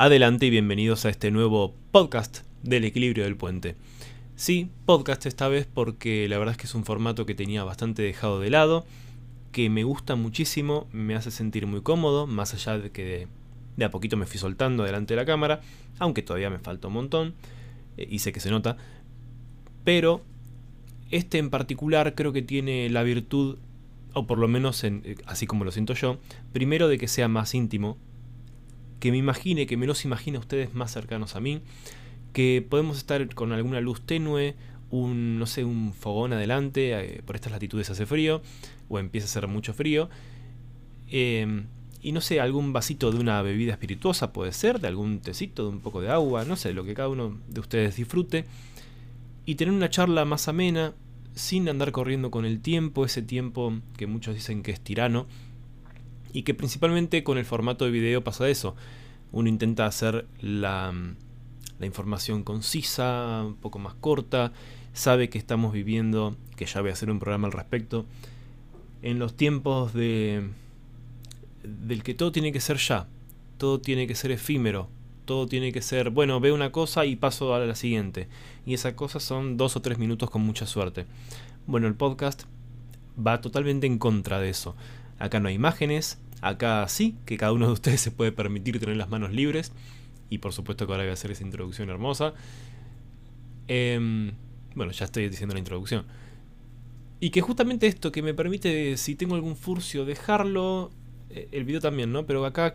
Adelante y bienvenidos a este nuevo podcast del equilibrio del puente. Sí, podcast esta vez porque la verdad es que es un formato que tenía bastante dejado de lado, que me gusta muchísimo, me hace sentir muy cómodo, más allá de que de, a poquito me fui soltando delante de la cámara, aunque todavía me falta un montón, eh, y sé que se nota, pero este en particular creo que tiene la virtud, o por lo menos eh, así como lo siento yo, primero de que sea más íntimo, que me imagine, que me los imagine a ustedes más cercanos a mí, que podemos estar con alguna luz tenue, un, no sé, un fogón adelante, eh, por estas latitudes hace frío, o empieza a hacer mucho frío, em, y no sé, algún vasito de una bebida espirituosa puede ser, de algún tecito, de un poco de agua, no sé, lo que cada uno de ustedes disfrute, y tener una charla más amena, sin andar corriendo con el tiempo, ese tiempo que muchos dicen que es tirano, y que principalmente con el formato de video pasa eso. Uno intenta hacer la, la información concisa, un poco más corta, sabe que estamos viviendo, que ya voy a hacer un programa al respecto, en los tiempos de del que todo tiene que ser ya, todo tiene que ser efímero, todo tiene que ser, bueno, veo una cosa y paso a la siguiente. Y esa cosa son dos o tres minutos con mucha suerte. Bueno, el podcast va totalmente en contra de eso. Acá no hay imágenes, acá sí, que cada uno de ustedes se puede permitir tener las manos libres. Y por supuesto que ahora voy a hacer esa introducción hermosa. Em, bueno, ya estoy diciendo la introducción. Y que justamente esto que me permite, si tengo algún furcio, dejarlo. Eh, el video también, ¿no? Pero acá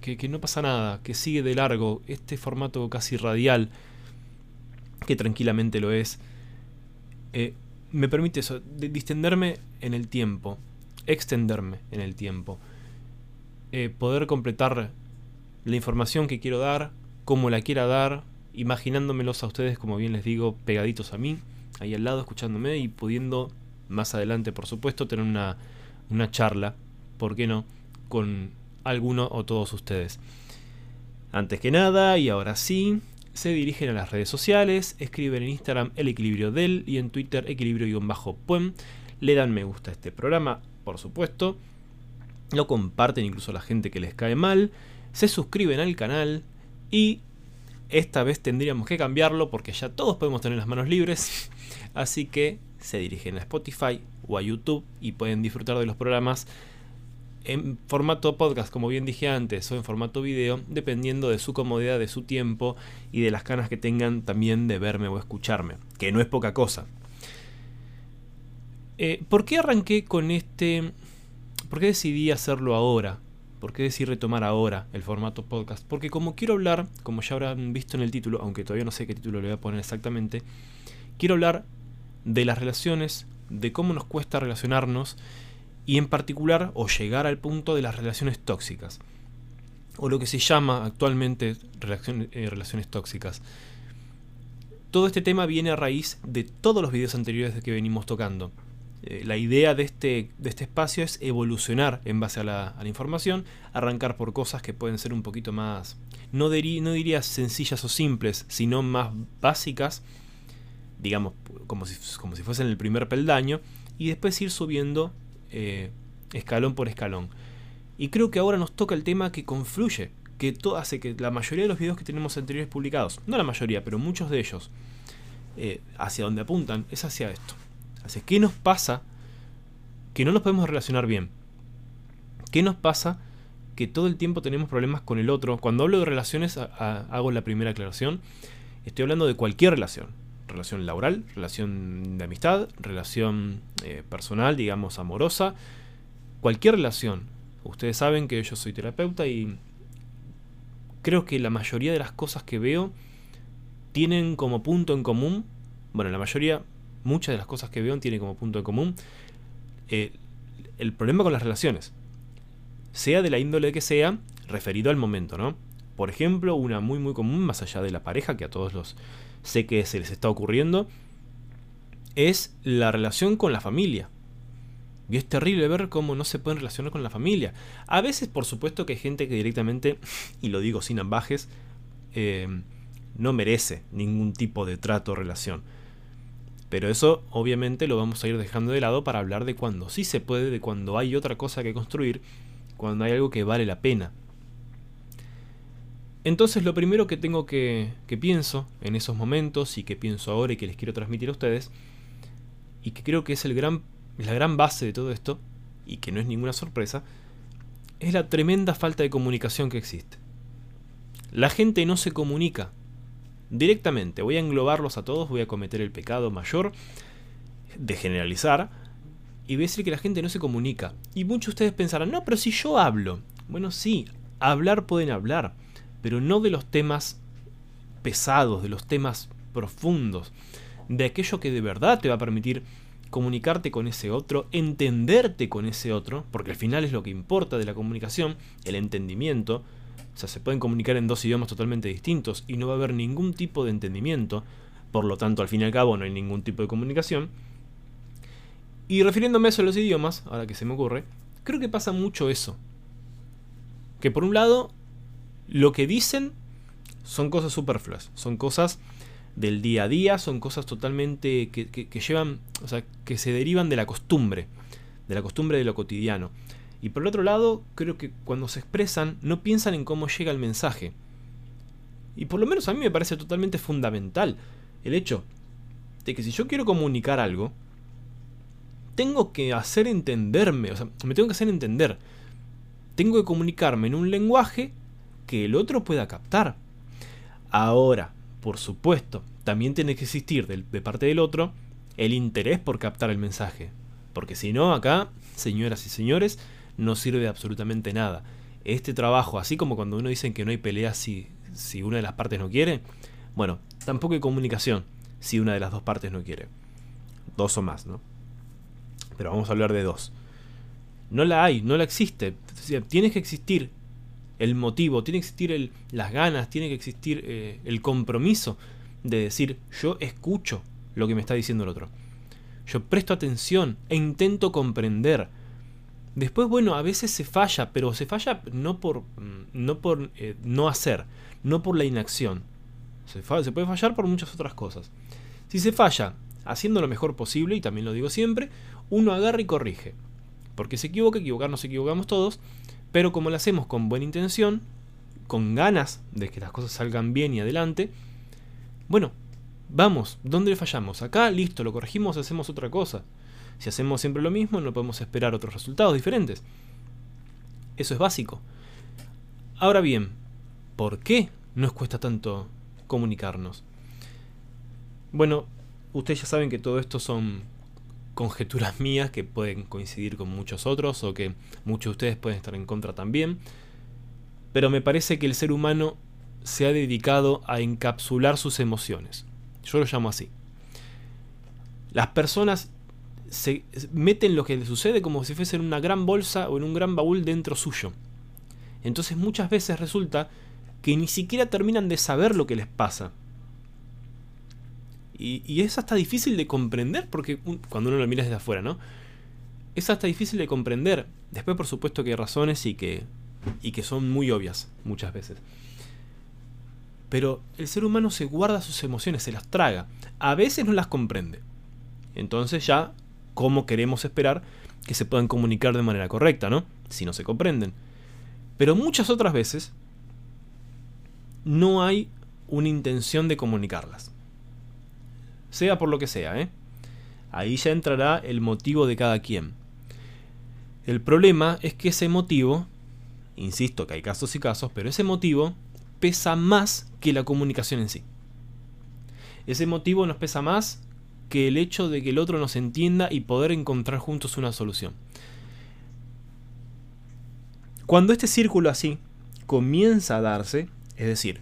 que, no pasa nada, que sigue de largo. Este formato casi radial, que tranquilamente lo es. Eh, me permite eso, distenderme en el tiempo extenderme en el tiempo, eh, poder completar la información que quiero dar, como la quiera dar, imaginándomelos a ustedes, como bien les digo, pegaditos a mí, ahí al lado, escuchándome y pudiendo más adelante, por supuesto, tener una, una charla, ¿por qué no?, con alguno o todos ustedes. Antes que nada, y ahora sí, se dirigen a las redes sociales, escriben en Instagram el equilibrio del y en Twitter equilibrio-puem, le dan me gusta a este programa, por supuesto. Lo comparten incluso a la gente que les cae mal. Se suscriben al canal. Y esta vez tendríamos que cambiarlo porque ya todos podemos tener las manos libres. Así que se dirigen a Spotify o a YouTube y pueden disfrutar de los programas en formato podcast, como bien dije antes, o en formato video, dependiendo de su comodidad, de su tiempo y de las ganas que tengan también de verme o escucharme, que no es poca cosa. Eh, ¿Por qué arranqué con este... ¿Por qué decidí hacerlo ahora? ¿Por qué decidí retomar ahora el formato podcast? Porque como quiero hablar, como ya habrán visto en el título, aunque todavía no sé qué título le voy a poner exactamente, quiero hablar de las relaciones, de cómo nos cuesta relacionarnos y en particular o llegar al punto de las relaciones tóxicas o lo que se llama actualmente eh, relaciones tóxicas. Todo este tema viene a raíz de todos los videos anteriores que venimos tocando. Eh, la idea de este, de este espacio es evolucionar en base a la, información, arrancar por cosas que pueden ser un poquito más, no, diría sencillas o simples, sino más básicas, digamos, como si, como si fuesen el primer peldaño, y después ir subiendo eh, escalón por escalón. Y creo que ahora nos toca el tema que confluye, que todo hace que la mayoría de los videos que tenemos anteriores publicados, no la mayoría, pero muchos de ellos, eh, hacia donde apuntan, es hacia esto Así, ¿qué nos pasa que no nos podemos relacionar bien? ¿Qué nos pasa que todo el tiempo tenemos problemas con el otro? Cuando hablo de relaciones, hago la primera aclaración. Estoy hablando de cualquier relación. Relación laboral, relación de amistad, relación eh, personal, digamos, amorosa. Cualquier relación. Ustedes saben que yo soy terapeuta y creo que la mayoría de las cosas que veo tienen como punto en común, bueno, la mayoría muchas de las cosas que veo tienen como punto en común eh, el problema con las relaciones. Sea de la índole que sea, referido al momento, ¿no? Por ejemplo, una muy muy común, más allá de la pareja, que a todos los sé que se les está ocurriendo, es la relación con la familia. Y es terrible ver cómo no se pueden relacionar con la familia. A veces, por supuesto, que hay gente que directamente, y lo digo sin ambajes, eh, no merece ningún tipo de trato o relación. Pero eso obviamente lo vamos a ir dejando de lado para hablar de cuando sí se puede, de cuando hay otra cosa que construir, cuando hay algo que vale la pena. Entonces lo primero que tengo que, que pienso en esos momentos y que pienso ahora y que les quiero transmitir a ustedes, y que creo que es el gran, la gran base de todo esto, y que no es ninguna sorpresa, es la tremenda falta de comunicación que existe. La gente no se comunica directamente. Voy a englobarlos a todos, voy a cometer el pecado mayor de generalizar y voy a decir que la gente no se comunica. Y muchos de ustedes pensarán, no, pero si yo hablo. Bueno, sí, hablar pueden hablar, pero no de los temas pesados, de los temas profundos, de aquello que de verdad te va a permitir comunicarte con ese otro, entenderte con ese otro, porque al final es lo que importa de la comunicación, el entendimiento. O sea, se pueden comunicar en dos idiomas totalmente distintos y no va a haber ningún tipo de entendimiento, por lo tanto al fin y al cabo no hay ningún tipo de comunicación. Y refiriéndome a eso a los idiomas, ahora que se me ocurre, creo que pasa mucho eso. Que por un lado, lo que dicen son cosas superfluas, son cosas del día a día, son cosas totalmente que, que, llevan, o sea, que se derivan de la costumbre, de la costumbre de lo cotidiano. Y por el otro lado, creo que cuando se expresan no piensan en cómo llega el mensaje. Y por lo menos a mí me parece totalmente fundamental el hecho de que si yo quiero comunicar algo, tengo que hacer entenderme, o sea, me tengo que hacer entender. Tengo que comunicarme en un lenguaje que el otro pueda captar. Ahora, por supuesto, también tiene que existir de, parte del otro el interés por captar el mensaje. Porque si no, acá, señoras y señores, no sirve absolutamente nada. Este trabajo, así como cuando uno dice que no hay pelea si, si una de las partes no quiere, bueno, tampoco hay comunicación si una de las dos partes no quiere. Dos o más, ¿no? pero vamos a hablar de dos. No la hay, no la existe. Tiene que existir el motivo, tiene que existir las ganas, tiene que existir eh, el compromiso de decir yo escucho lo que me está diciendo el otro. Yo presto atención e intento comprender. Después, bueno, a veces se falla, pero se falla no por mm, eh, no hacer, no por la inacción. Se, se puede fallar por muchas otras cosas. Si se falla haciendo lo mejor posible, y también lo digo siempre, uno agarra y corrige. Porque se equivoca, equivocar nos equivocamos todos, pero como lo hacemos con buena intención, con ganas de que las cosas salgan bien y adelante, bueno, vamos, ¿dónde fallamos? Acá, listo, lo corregimos, hacemos otra cosa. Si hacemos siempre lo mismo, no podemos esperar otros resultados diferentes. Eso es básico. Ahora bien, ¿por qué nos cuesta tanto comunicarnos? Bueno, ustedes ya saben que todo esto son conjeturas mías que pueden coincidir con muchos otros o que muchos de ustedes pueden estar en contra también. Pero me parece que el ser humano se ha dedicado a encapsular sus emociones. Yo lo llamo así. Las personas se meten lo que les sucede como si fuese en una gran bolsa o en un gran baúl dentro suyo. Entonces muchas veces resulta que ni siquiera terminan de saber lo que les pasa. Y, es hasta difícil de comprender, porque cuando uno lo mira desde afuera, ¿no? Es hasta difícil de comprender. Después, por supuesto, que hay razones y que, y que son muy obvias muchas veces. Pero el ser humano se guarda sus emociones, se las traga. A veces no las comprende. Entonces ya, ¿cómo queremos esperar que se puedan comunicar de manera correcta, ¿no? Si no se comprenden. Pero muchas otras veces no hay una intención de comunicarlas sea por lo que sea. ¿eh? Ahí ya entrará el motivo de cada quien. El problema es que ese motivo, insisto que hay casos y casos, pero ese motivo pesa más que la comunicación en sí. Ese motivo nos pesa más que el hecho de que el otro nos entienda y poder encontrar juntos una solución. Cuando este círculo así comienza a darse, es decir,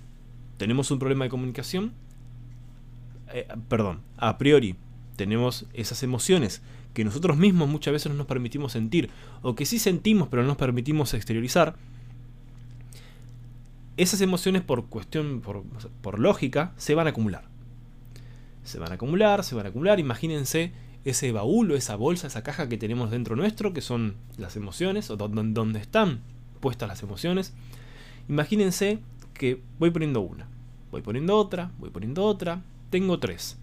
tenemos un problema de comunicación, eh, perdón, a priori tenemos esas emociones que nosotros mismos muchas veces no nos permitimos sentir, o que sí sentimos pero no nos permitimos exteriorizar, esas emociones por cuestión, por, por lógica, se van a acumular. Se van a acumular, se van a acumular, imagínense ese baúl o esa bolsa, esa caja que tenemos dentro nuestro, que son las emociones, o donde están puestas las emociones. Imagínense que voy poniendo una, voy poniendo otra, voy poniendo otra, tengo tres.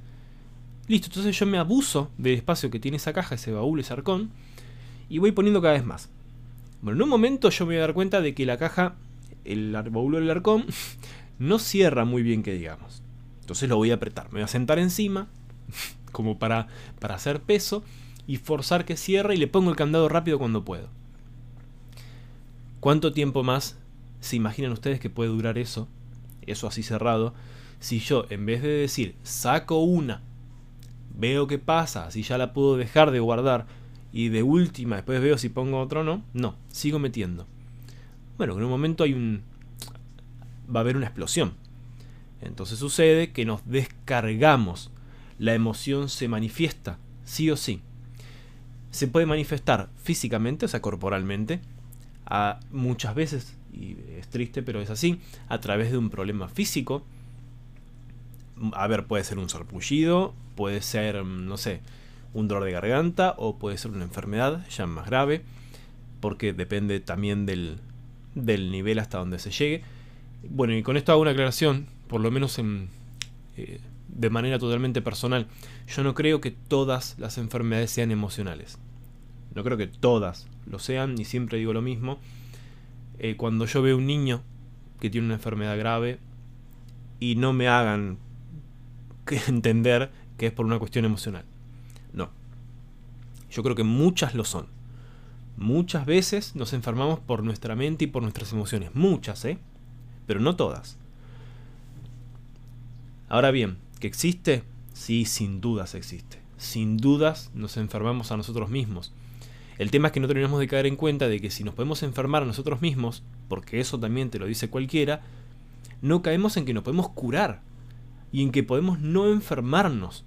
Listo, entonces yo me abuso del espacio que tiene esa caja, ese baúl, ese arcón, y voy poniendo cada vez más. Bueno, en un momento yo me voy a dar cuenta de que la caja el baúl del arcón no cierra muy bien que digamos. Entonces lo voy a apretar, me voy a sentar encima, como para, para hacer peso, y forzar que cierre y le pongo el candado rápido cuando puedo. ¿Cuánto tiempo más se imaginan ustedes que puede durar eso? Eso así cerrado. Si yo, en vez de decir, saco una, veo qué pasa, si ya la puedo dejar de guardar, y de última después veo si pongo otro o no, no, sigo metiendo. Bueno, en un momento hay un... va a haber una explosión. Entonces sucede que nos descargamos. La emoción se manifiesta, sí o sí. Se puede manifestar físicamente, o sea, corporalmente, a muchas veces, y es triste, pero es así, a través de un problema físico. A ver, puede ser un sarpullido, puede ser, no sé, un dolor de garganta o puede ser una enfermedad ya más grave, porque depende también del, del nivel hasta donde se llegue. Bueno, y con esto hago una aclaración, por lo menos en, eh, de manera totalmente personal. Yo no creo que todas las enfermedades sean emocionales. No creo que todas lo sean, y siempre digo lo mismo. Eh, cuando yo veo un niño que tiene una enfermedad grave y no me hagan entender que es por una cuestión emocional. No. Yo creo que muchas lo son. Muchas veces nos enfermamos por nuestra mente y por nuestras emociones. Muchas, ¿eh? Pero no todas. Ahora bien, ¿que existe? Sí, sin dudas existe. Sin dudas nos enfermamos a nosotros mismos. El tema es que no tenemos de caer en cuenta de que si nos podemos enfermar a nosotros mismos, porque eso también te lo dice cualquiera, no caemos en que nos podemos curar y en que podemos no enfermarnos.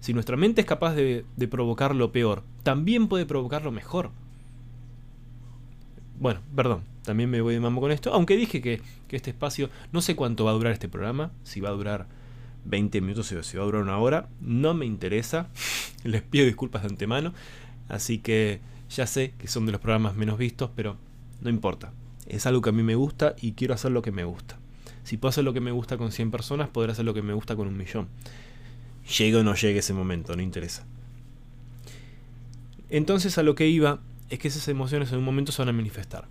Si nuestra mente es capaz de provocar lo peor, también puede provocar lo mejor. Bueno, perdón, también me voy de mambo con esto, aunque dije que, este espacio, no sé cuánto va a durar este programa, si va a durar 20 minutos o si va a durar una hora, no me interesa, les pido disculpas de antemano, así que ya sé que son de los programas menos vistos, pero no importa, es algo que a mí me gusta y quiero hacer lo que me gusta. Si puedo hacer lo que me gusta con 100 personas, podré hacer lo que me gusta con un millón. Llegue o no llegue ese momento, no interesa. Entonces a lo que iba es que esas emociones en un momento se van a manifestar.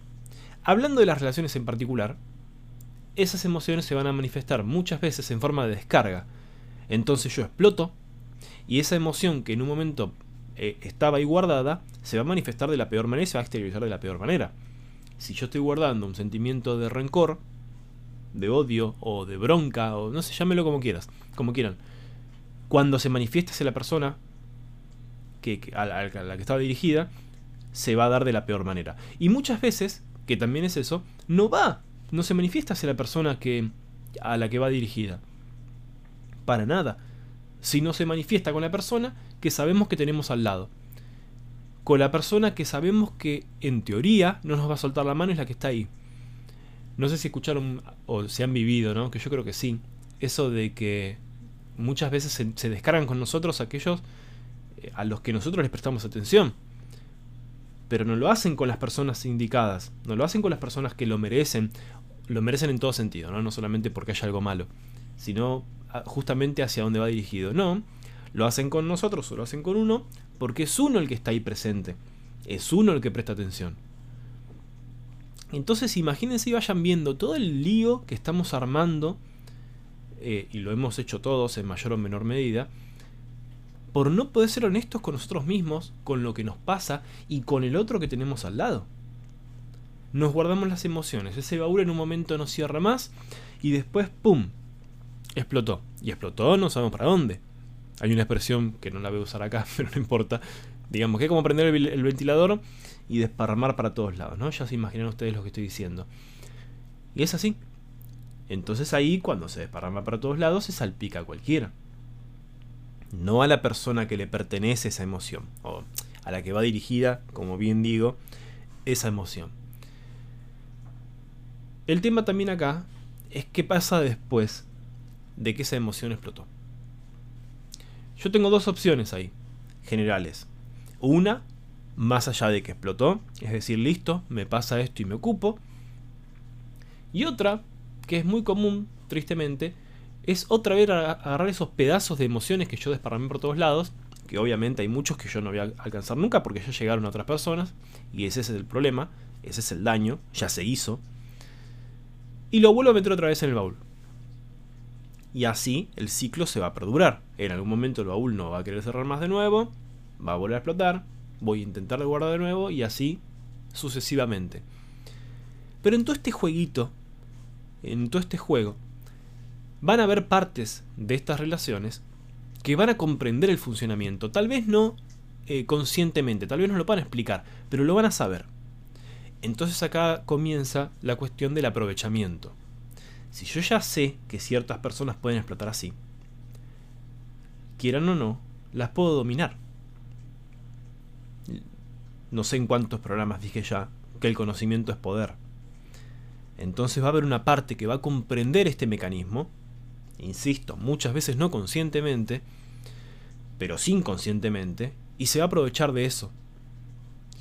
Hablando de las relaciones en particular, esas emociones se van a manifestar muchas veces en forma de descarga. Entonces yo exploto y esa emoción que en un momento eh, estaba ahí guardada se va a manifestar de la peor manera y se va a exteriorizar de la peor manera. Si yo estoy guardando un sentimiento de rencor, de odio o de bronca o no sé, llámelo como quieras, como quieran. Cuando se manifiesta hacia la persona que, a la que estaba dirigida, se va a dar de la peor manera. Y muchas veces, que también es eso, no va, no se manifiesta hacia la persona que, a la que va dirigida. Para nada. Si no se manifiesta con la persona que sabemos que tenemos al lado. Con la persona que sabemos que en teoría no nos va a soltar la mano es la que está ahí. No sé si escucharon o si han vivido, ¿no? Que yo creo que sí. Eso de que muchas veces se, se descargan con nosotros aquellos eh, a los que nosotros les prestamos atención pero no lo hacen con las personas indicadas, no lo hacen con las personas que lo merecen, lo merecen en todo sentido, no, no solamente porque haya algo malo, sino ah, justamente hacia dónde va dirigido. No, lo hacen con nosotros o lo hacen con uno porque es uno el que está ahí presente, es uno el que presta atención. Entonces imagínense y vayan viendo todo el lío que estamos armando, eh, y lo hemos hecho todos en mayor o menor medida, por no poder ser honestos con nosotros mismos, con lo que nos pasa y con el otro que tenemos al lado. Nos guardamos las emociones, ese baúl en un momento no cierra más y después, ¡pum!, explotó. Y explotó, no sabemos para dónde. Hay una expresión que no la voy a usar acá, pero no importa. Digamos que es como prender el, ventilador y desparramar para todos lados, ¿no? Ya se imaginan ustedes lo que estoy diciendo. Y es así. Entonces ahí, cuando se desparrama para todos lados, se salpica a cualquiera no a la persona que le pertenece esa emoción, o a la que va dirigida, como bien digo, esa emoción. El tema también acá es qué pasa después de que esa emoción explotó. Yo tengo dos opciones ahí, generales. Una, más allá de que explotó, es decir, listo, me pasa esto y me ocupo. Y otra, que es muy común, tristemente, es otra vez agarrar esos pedazos de emociones que yo desparramé por todos lados, que obviamente hay muchos que yo no voy a alcanzar nunca porque ya llegaron a otras personas, y ese es el problema, ese es el daño, ya se hizo. y lo vuelvo a meter otra vez en el baúl. Y así el ciclo se va a perdurar. En algún momento el baúl no va a querer cerrar más de nuevo, va a volver a explotar, voy a intentar guardar de nuevo y así sucesivamente. Pero en todo este jueguito, en todo este juego, van a haber partes de estas relaciones que van a comprender el funcionamiento. Tal vez no eh, conscientemente, tal vez no lo van a explicar, pero lo van a saber. Entonces acá comienza la cuestión del aprovechamiento. Si yo ya sé que ciertas personas pueden explotar así, quieran o no, las puedo dominar. No sé en cuántos programas dije ya que el conocimiento es poder. Entonces va a haber una parte que va a comprender este mecanismo, insisto, muchas veces no conscientemente, pero sí inconscientemente, y se va a aprovechar de eso.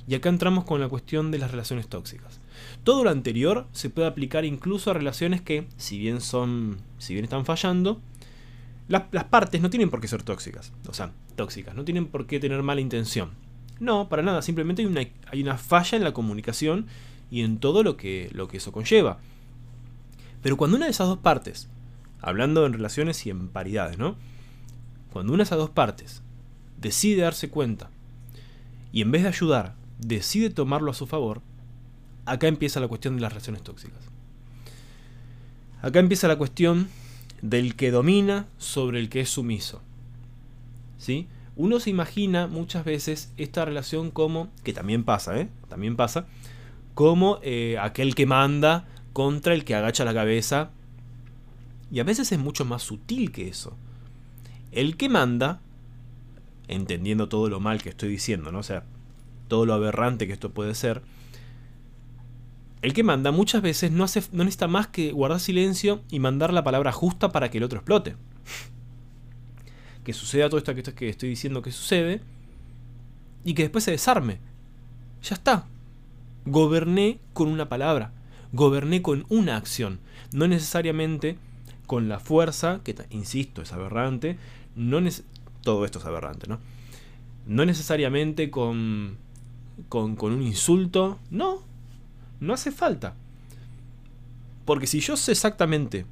Y acá entramos con la cuestión de las relaciones tóxicas. Todo lo anterior se puede aplicar incluso a relaciones que, si bien son, si bien están fallando, las, partes no tienen por qué ser tóxicas. O sea, tóxicas, no tienen por qué tener mala intención. No, para nada, simplemente hay una, hay una falla en la comunicación y en todo lo que, lo que eso conlleva. Pero cuando una de esas dos partes, hablando en relaciones y en paridades, ¿no? Cuando una de esas dos partes decide darse cuenta y en vez de ayudar, decide tomarlo a su favor, acá empieza la cuestión de las relaciones tóxicas. Acá empieza la cuestión del que domina sobre el que es sumiso. ¿Sí? Uno se imagina muchas veces esta relación como, que también pasa, ¿eh? También pasa, como eh, aquel que manda contra el que agacha la cabeza. Y a veces es mucho más sutil que eso. El que manda, entendiendo todo lo mal que estoy diciendo, ¿no? O sea, todo lo aberrante que esto puede ser, el que manda muchas veces no, hace, no necesita más que guardar silencio y mandar la palabra justa para que el otro explote. que suceda todo esto que estoy diciendo que sucede y que después se desarme. Ya está. Goberné con una palabra. Goberné con una acción. No necesariamente con la fuerza, que insisto, es aberrante. No todo esto es aberrante, ¿no? No necesariamente con con, un insulto. No, no hace falta. Porque si yo sé exactamente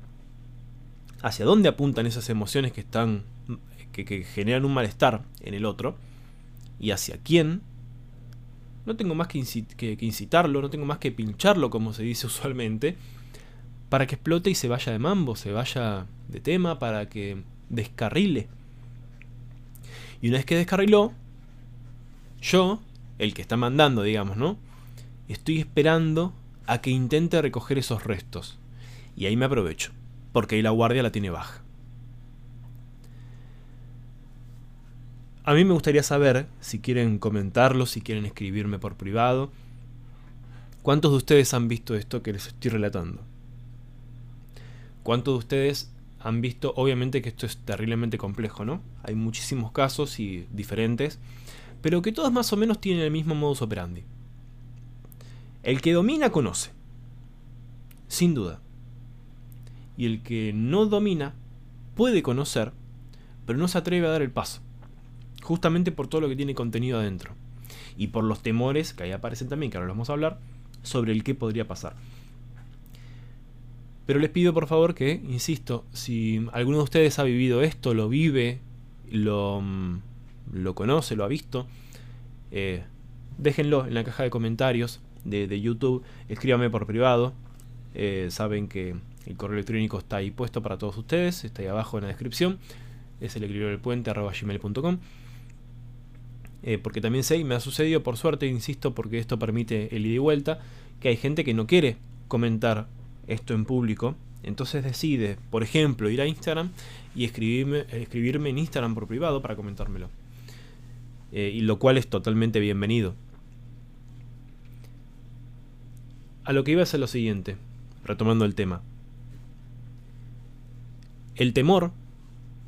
hacia dónde apuntan esas emociones que están. que, generan un malestar en el otro. Y hacia quién. No tengo más que, que, incitarlo, no tengo más que pincharlo, como se dice usualmente. Para que explote y se vaya de mambo, se vaya de tema, para que descarrile. Y una vez que descarriló, yo el que está mandando, digamos, ¿no? Estoy esperando a que intente recoger esos restos. Y ahí me aprovecho, porque ahí la guardia la tiene baja. A mí me gustaría saber, si quieren comentarlo, si quieren escribirme por privado, ¿cuántos de ustedes han visto esto que les estoy relatando? ¿Cuántos de ustedes han visto, obviamente que esto es terriblemente complejo, ¿no? Hay muchísimos casos y diferentes pero que todos más o menos tienen el mismo modus operandi. El que domina conoce, sin duda. Y el que no domina puede conocer, pero no se atreve a dar el paso. Justamente por todo lo que tiene contenido adentro. Y por los temores, que ahí aparecen también, que ahora los vamos a hablar, sobre el que podría pasar. Pero les pido por favor que, insisto, si alguno de ustedes ha vivido esto, lo vive, lo mm, conoce, lo ha visto, eh, déjenlo en la caja de comentarios de, YouTube, escríbanme por privado, eh, saben que el correo electrónico está ahí puesto para todos ustedes, está ahí abajo en la descripción, es el del puente gmail.com. Eh, porque también sé, y me ha sucedido por suerte, insisto, porque esto permite el ida y vuelta, que hay gente que no quiere comentar esto en público, entonces decide, por ejemplo, ir a Instagram y escribirme, escribirme en Instagram por privado para comentármelo. Eh, y lo cual es totalmente bienvenido. A lo que iba a ser lo siguiente, retomando el tema. El temor,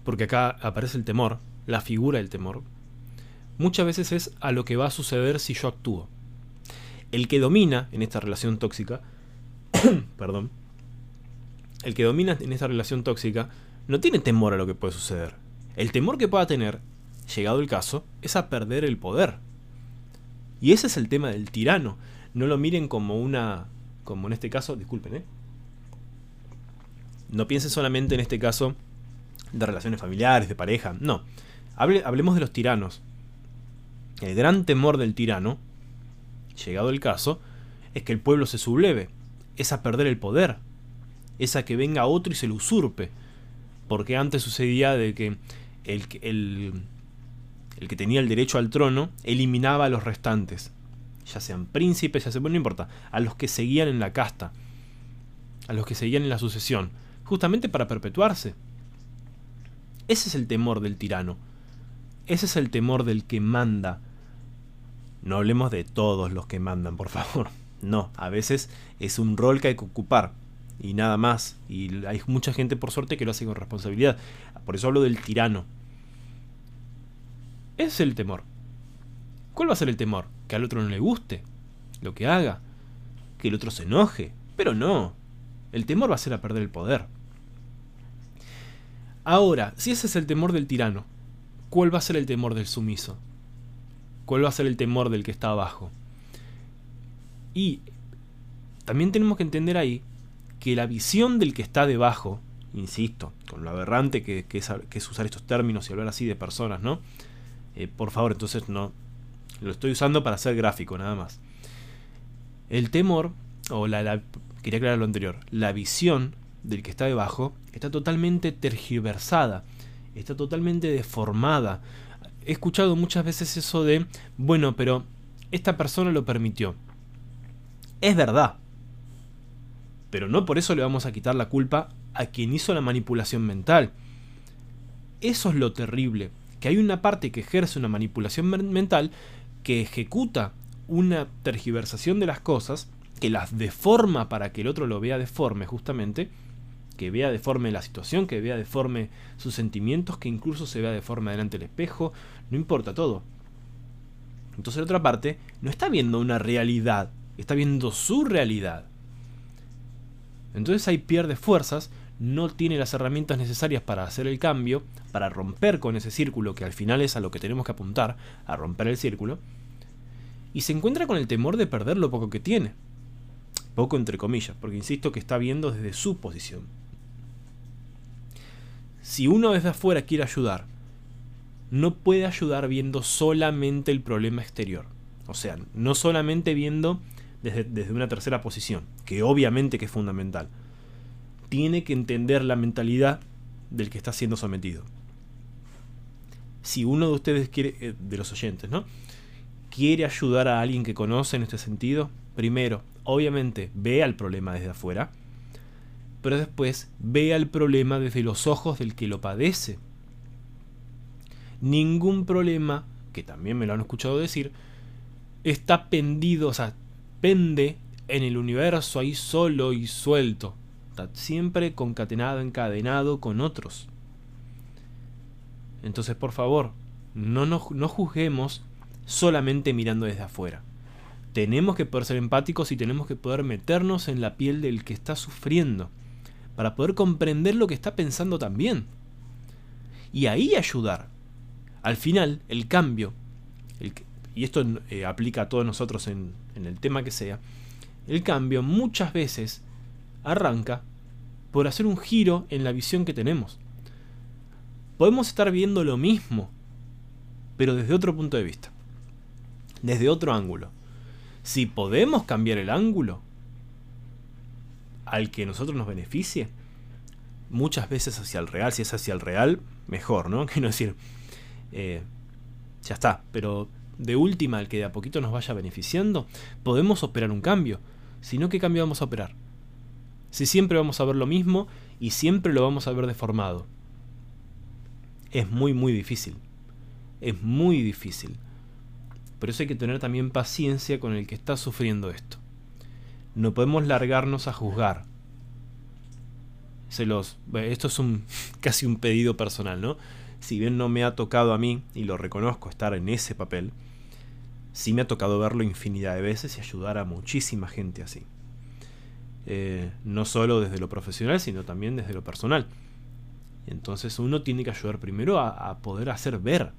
porque acá aparece el temor, la figura del temor, muchas veces es a lo que va a suceder si yo actúo. El que domina en esta relación tóxica, perdón, el que domina en esta relación tóxica no tiene temor a lo que puede suceder. El temor que pueda tener llegado el caso, es a perder el poder. Y ese es el tema del tirano. No lo miren como una, como en este caso, disculpen, ¿eh? No piensen solamente en este caso de relaciones familiares, de pareja, no. hablemos de los tiranos. El gran temor del tirano, llegado el caso, es que el pueblo se subleve, es a perder el poder, es a que venga otro y se lo usurpe. Porque antes sucedía de que el, el, el que tenía el derecho al trono eliminaba a los restantes, ya sean príncipes, ya sean, bueno, no importa, a los que seguían en la casta, a los que seguían en la sucesión, justamente para perpetuarse. Ese es el temor del tirano, ese es el temor del que manda. No hablemos de todos los que mandan, por favor. No, a veces es un rol que hay que ocupar y nada más. Y hay mucha gente, por suerte, que lo hace con responsabilidad. Por eso hablo del tirano. Es el temor. ¿Cuál va a ser el temor? Que al otro no le guste lo que haga, que el otro se enoje. Pero no, el temor va a ser a perder el poder. Ahora, si ese es el temor del tirano, ¿cuál va a ser el temor del sumiso? ¿Cuál va a ser el temor del que está abajo? Y también tenemos que entender ahí que la visión del que está debajo, insisto, con lo aberrante que, es, usar estos términos y hablar así de personas, ¿no? Eh, por favor, entonces no. Lo estoy usando para hacer gráfico, nada más. El temor, o la, quería aclarar lo anterior, la visión del que está debajo está totalmente tergiversada, está totalmente deformada. He escuchado muchas veces eso de, bueno, pero esta persona lo permitió. Es verdad. Pero no por eso le vamos a quitar la culpa a quien hizo la manipulación mental. Eso es lo terrible que hay una parte que ejerce una manipulación mental que ejecuta una tergiversación de las cosas, que las deforma para que el otro lo vea deforme justamente, que vea deforme la situación, que vea deforme sus sentimientos, que incluso se vea deforme delante del espejo, no importa todo. Entonces la otra parte no está viendo una realidad, está viendo su realidad. Entonces ahí pierde fuerzas no tiene las herramientas necesarias para hacer el cambio, para romper con ese círculo que al final es a lo que tenemos que apuntar, a romper el círculo, y se encuentra con el temor de perder lo poco que tiene. Poco entre comillas, porque insisto que está viendo desde su posición. Si uno desde afuera quiere ayudar, no puede ayudar viendo solamente el problema exterior. O sea, no solamente viendo desde, desde una tercera posición, que obviamente que es fundamental tiene que entender la mentalidad del que está siendo sometido. Si uno de ustedes quiere, eh, de los oyentes, ¿no? Quiere ayudar a alguien que conoce en este sentido, primero, obviamente, vea el problema desde afuera, pero después vea el problema desde los ojos del que lo padece. Ningún problema, que también me lo han escuchado decir, está pendido, o sea, pende en el universo ahí solo y suelto siempre concatenado, encadenado con otros. Entonces, por favor, no, no juzguemos solamente mirando desde afuera. Tenemos que poder ser empáticos y tenemos que poder meternos en la piel del que está sufriendo, para poder comprender lo que está pensando también. Y ahí ayudar. Al final, el cambio, y esto eh, aplica a todos nosotros en el tema que sea, el cambio muchas veces arranca por hacer un giro en la visión que tenemos. Podemos estar viendo lo mismo, pero desde otro punto de vista, desde otro ángulo. Si podemos cambiar el ángulo al que nosotros nos beneficie, muchas veces hacia el real, si es hacia el real, mejor, ¿no? Quiero decir, eh, ya está, pero de última, al que de a poquito nos vaya beneficiando, podemos operar un cambio. Si no, ¿qué cambio vamos a operar? si siempre vamos a ver lo mismo y siempre lo vamos a ver deformado? Es muy, muy difícil. Es muy difícil. Por eso hay que tener también paciencia con el que está sufriendo esto. No podemos largarnos a juzgar. Se los, esto es un, casi un pedido personal, ¿no? Si bien no me ha tocado a mí, y lo reconozco, estar en ese papel, sí me ha tocado verlo infinidad de veces y ayudar a muchísima gente así. Eh, no solo desde lo profesional, sino también desde lo personal. Entonces uno tiene que ayudar primero a, poder hacer ver.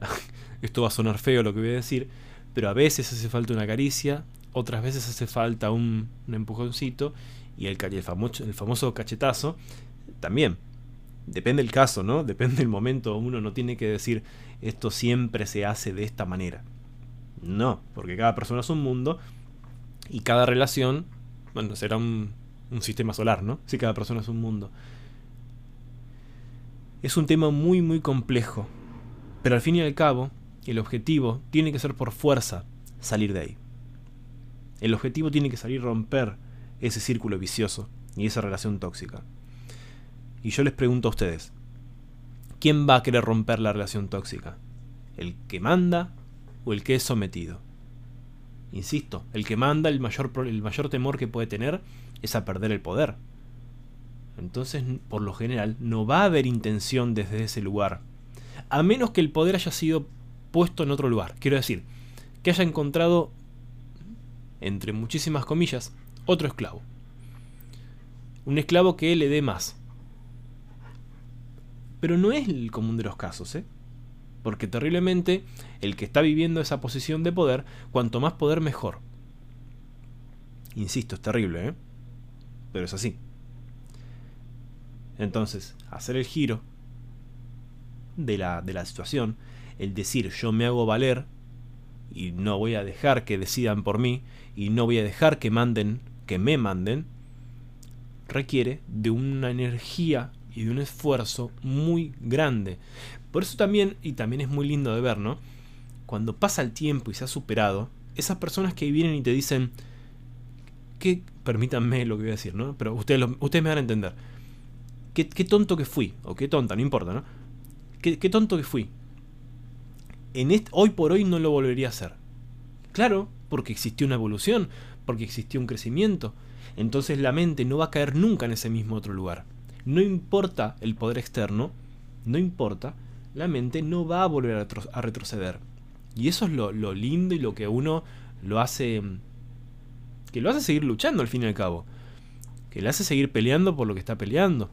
Esto va a sonar feo lo que voy a decir, pero a veces hace falta una caricia, otras veces hace falta un, un empujoncito y el, el, famoso, el famoso cachetazo, también. Depende del caso, ¿no? Depende del momento. Uno no tiene que decir esto siempre se hace de esta manera. No, porque cada persona es un mundo y cada relación, bueno, será un, un sistema solar, ¿no? Si cada persona es un mundo. Es un tema muy, muy complejo. Pero al fin y al cabo, el objetivo tiene que ser por fuerza salir de ahí. El objetivo tiene que salir romper ese círculo vicioso y esa relación tóxica. Y yo les pregunto a ustedes, ¿quién va a querer romper la relación tóxica? ¿El que manda o el que es sometido? Insisto, el que manda, el mayor, el mayor temor que puede tener es a perder el poder. Entonces, por lo general, no va a haber intención desde ese lugar. A menos que el poder haya sido puesto en otro lugar. Quiero decir, que haya encontrado, entre muchísimas comillas, otro esclavo. Un esclavo que le dé más. Pero no es el común de los casos, ¿eh? Porque terriblemente, el que está viviendo esa posición de poder, cuanto más poder mejor. Insisto, es terrible, ¿eh? Pero es así. Entonces, hacer el giro de la, de la situación, el decir yo me hago valer y no voy a dejar que decidan por mí y no voy a dejar que manden, que me manden, requiere de una energía y de un esfuerzo muy grande. Por eso también, y también es muy lindo de ver, ¿no? Cuando pasa el tiempo y se ha superado, esas personas que vienen y te dicen, que, permítanme lo que voy a decir, ¿no? Pero ustedes, ustedes me van a entender. Qué, tonto que fui, o qué tonta, no importa, ¿no? Qué, qué tonto que fui. En este, hoy por hoy no lo volvería a hacer. Claro, porque existió una evolución, porque existió un crecimiento. Entonces la mente no va a caer nunca en ese mismo otro lugar. No importa el poder externo, no importa, la mente no va a volver a, retroceder. Y eso es lo, lindo y lo que uno lo hace. que lo hace seguir luchando al fin y al cabo. Que le hace seguir peleando por lo que está peleando.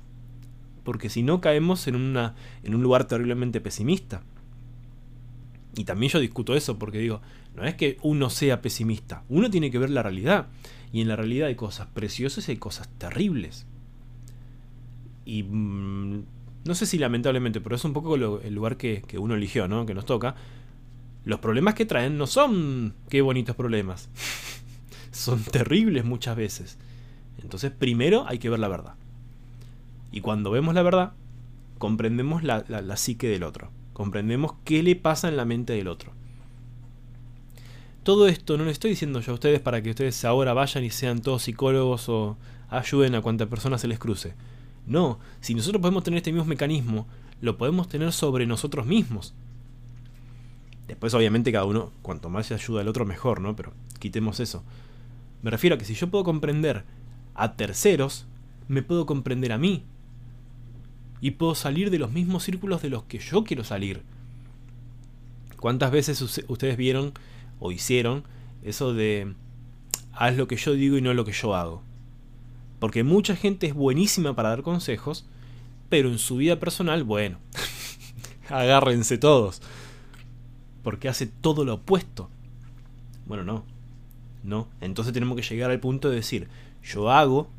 Porque si no caemos en, una, en un lugar terriblemente pesimista. Y también yo discuto eso porque digo, no es que uno sea pesimista, uno tiene que ver la realidad. Y en la realidad hay cosas preciosas y hay cosas terribles. Y mm, no sé si lamentablemente, pero es un poco el lugar que, que, uno eligió, ¿no? Que nos toca. Los problemas que traen no son qué bonitos problemas. son terribles muchas veces. Entonces primero hay que ver la verdad. Y cuando vemos la verdad, comprendemos la, la, psique del otro comprendemos qué le pasa en la mente del otro. Todo esto no lo estoy diciendo yo a ustedes para que ustedes ahora vayan y sean todos psicólogos o ayuden a cuanta persona se les cruce. No, si nosotros podemos tener este mismo mecanismo, lo podemos tener sobre nosotros mismos. Después obviamente cada uno, cuanto más se ayuda al otro mejor, ¿no? Pero quitemos eso. Me refiero a que si yo puedo comprender a terceros, me puedo comprender a mí y puedo salir de los mismos círculos de los que yo quiero salir. ¿Cuántas veces ustedes vieron o hicieron eso de haz lo que yo digo y no lo que yo hago? Porque mucha gente es buenísima para dar consejos, pero en su vida personal, bueno, agárrense todos. Porque hace todo lo opuesto. Bueno, no. No. Entonces tenemos que llegar al punto de decir, yo hago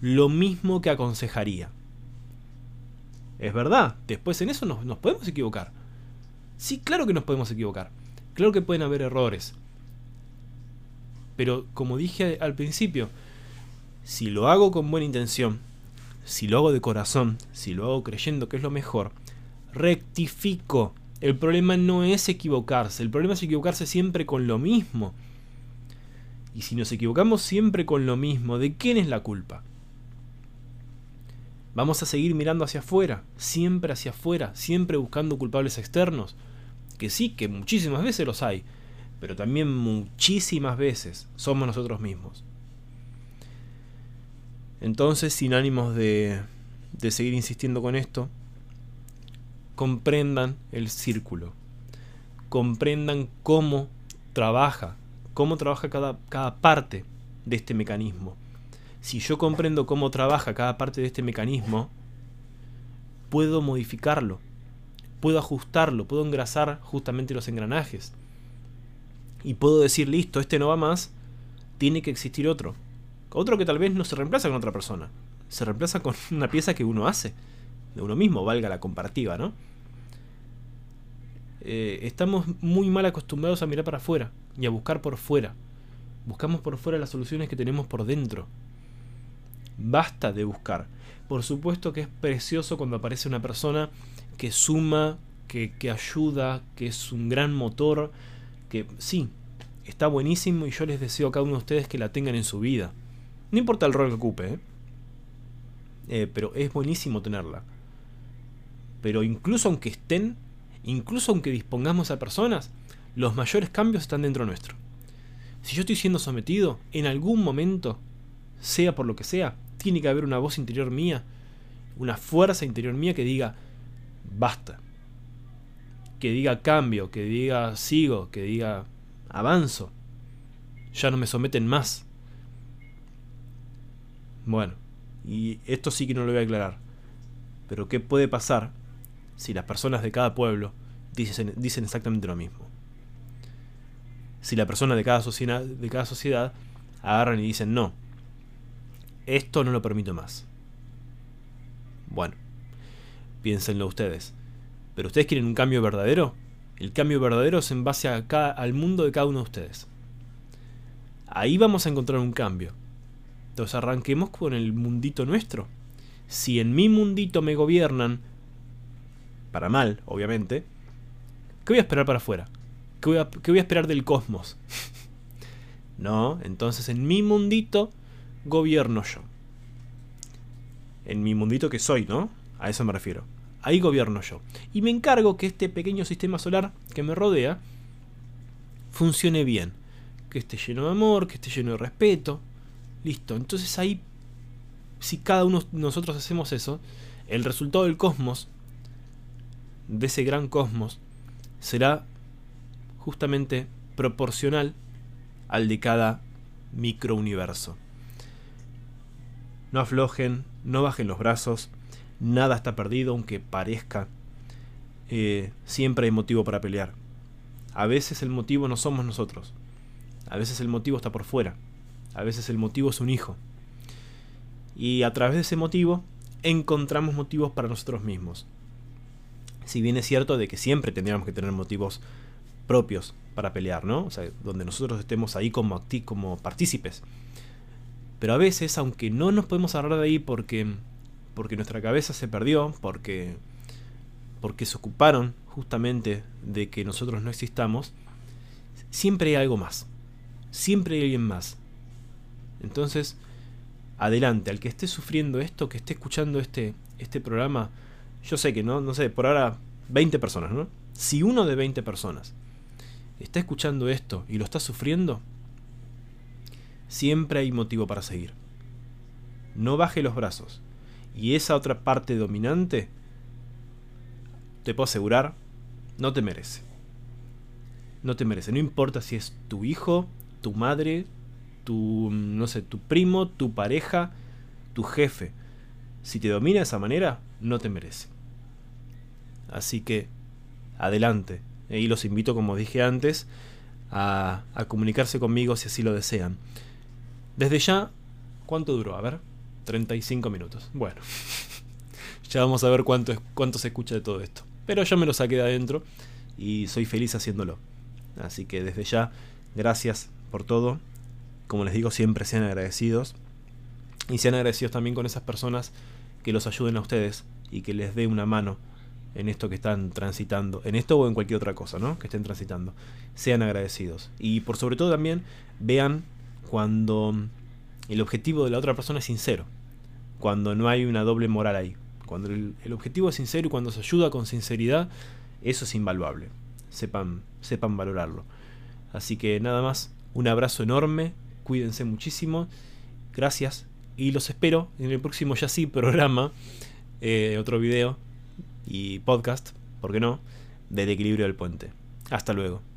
lo mismo que aconsejaría. Es verdad, después en eso nos, podemos equivocar. Sí, claro que nos podemos equivocar. Claro que pueden haber errores. Pero como dije al principio, si lo hago con buena intención, si lo hago de corazón, si lo hago creyendo que es lo mejor, rectifico. El problema no es equivocarse, el problema es equivocarse siempre con lo mismo. Y si nos equivocamos siempre con lo mismo, ¿de quién es la culpa? Vamos a seguir mirando hacia afuera, siempre hacia afuera, siempre buscando culpables externos. Que sí, que muchísimas veces los hay, pero también muchísimas veces somos nosotros mismos. Entonces, sin ánimos de, seguir insistiendo con esto, comprendan el círculo, comprendan cómo trabaja, cómo trabaja cada, cada parte de este mecanismo si yo comprendo cómo trabaja cada parte de este mecanismo, puedo modificarlo, puedo ajustarlo, puedo engrasar justamente los engranajes. Y puedo decir, listo, este no va más, tiene que existir otro. Otro que tal vez no se reemplaza con otra persona, se reemplaza con una pieza que uno hace, de uno mismo, valga la comparativa, ¿no? Eh, estamos muy mal acostumbrados a mirar para afuera y a buscar por fuera. Buscamos por fuera las soluciones que tenemos por dentro. Basta de buscar. Por supuesto que es precioso cuando aparece una persona que suma, que, que ayuda, que es un gran motor, que sí, está buenísimo y yo les deseo a cada uno de ustedes que la tengan en su vida. No importa el rol que ocupe, ¿eh? Eh, pero es buenísimo tenerla. Pero incluso aunque estén, incluso aunque dispongamos a personas, los mayores cambios están dentro nuestro. Si yo estoy siendo sometido, en algún momento, sea por lo que sea, tiene que haber una voz interior mía, una fuerza interior mía que diga, basta. Que diga cambio, que diga sigo, que diga avanzo. Ya no me someten más. Bueno, y esto sí que no lo voy a aclarar. Pero ¿qué puede pasar si las personas de cada pueblo dicen, dicen exactamente lo mismo? Si la persona de cada, sociedad, de cada sociedad agarran y dicen no, esto no lo permito más. Bueno, piénsenlo ustedes. ¿Pero ustedes quieren un cambio verdadero? El cambio verdadero es en base al mundo de cada uno de ustedes. Ahí vamos a encontrar un cambio. Entonces arranquemos con el mundito nuestro. Si en mi mundito me gobiernan, para mal, obviamente, ¿qué voy a esperar para afuera? ¿Qué voy a, voy a esperar del cosmos? no, entonces en mi mundito gobierno yo. En mi mundito que soy, ¿no? A eso me refiero. Ahí gobierno yo. Y me encargo que este pequeño sistema solar que me rodea funcione bien. Que esté lleno de amor, que esté lleno de respeto, Listo. Entonces ahí, si cada uno de nosotros hacemos eso, el resultado del cosmos, de ese gran cosmos, será justamente proporcional al de cada microuniverso. No aflojen, no bajen los brazos, nada está perdido aunque parezca. Eh, siempre hay motivo para pelear. A veces el motivo no somos nosotros, a veces el motivo está por fuera. A veces el motivo es un hijo. Y a través de ese motivo encontramos motivos para nosotros mismos. Si bien es cierto de que siempre tendríamos que tener motivos propios para pelear, ¿no? O sea, donde nosotros estemos ahí como, como partícipes. Pero a veces, aunque no nos podemos agarrar de ahí porque, porque nuestra cabeza se perdió, porque, porque se ocuparon justamente de que nosotros no existamos, siempre hay algo más. Siempre hay alguien más. Entonces, adelante, al que esté sufriendo esto, que esté escuchando este, este programa, yo sé que no, no sé, por ahora 20 personas, ¿no? Si uno de 20 personas está escuchando esto y lo está sufriendo, siempre hay motivo para seguir. No baje los brazos. Y esa otra parte dominante, te puedo asegurar, no te merece. No te merece. No importa si es tu hijo, tu madre, tu, no sé, tu primo, tu pareja, tu jefe. Si te domina de esa manera, no te merece. Así que, adelante. Y los invito, como dije antes, a, a comunicarse conmigo si así lo desean. Desde ya, ¿cuánto duró? A ver, 35 minutos. Bueno, ya vamos a ver cuánto, cuánto se escucha de todo esto. Pero yo me lo saqué de adentro y soy feliz haciéndolo. Así que desde ya, gracias por todo como les digo, siempre sean agradecidos. Y sean agradecidos también con esas personas que los ayuden a ustedes y que les dé una mano en esto que están transitando, en esto o en cualquier otra cosa, ¿no? Que estén transitando. Sean agradecidos. Y por sobre todo también vean cuando el objetivo de la otra persona es sincero, cuando no hay una doble moral ahí. Cuando el, el objetivo es sincero y cuando se ayuda con sinceridad, eso es invaluable. Sepan, sepan valorarlo. Así que nada más, un abrazo enorme cuídense muchísimo, gracias y los espero en el próximo ya sí programa, eh, otro video y podcast, ¿por qué no?, del equilibrio del puente. Hasta luego.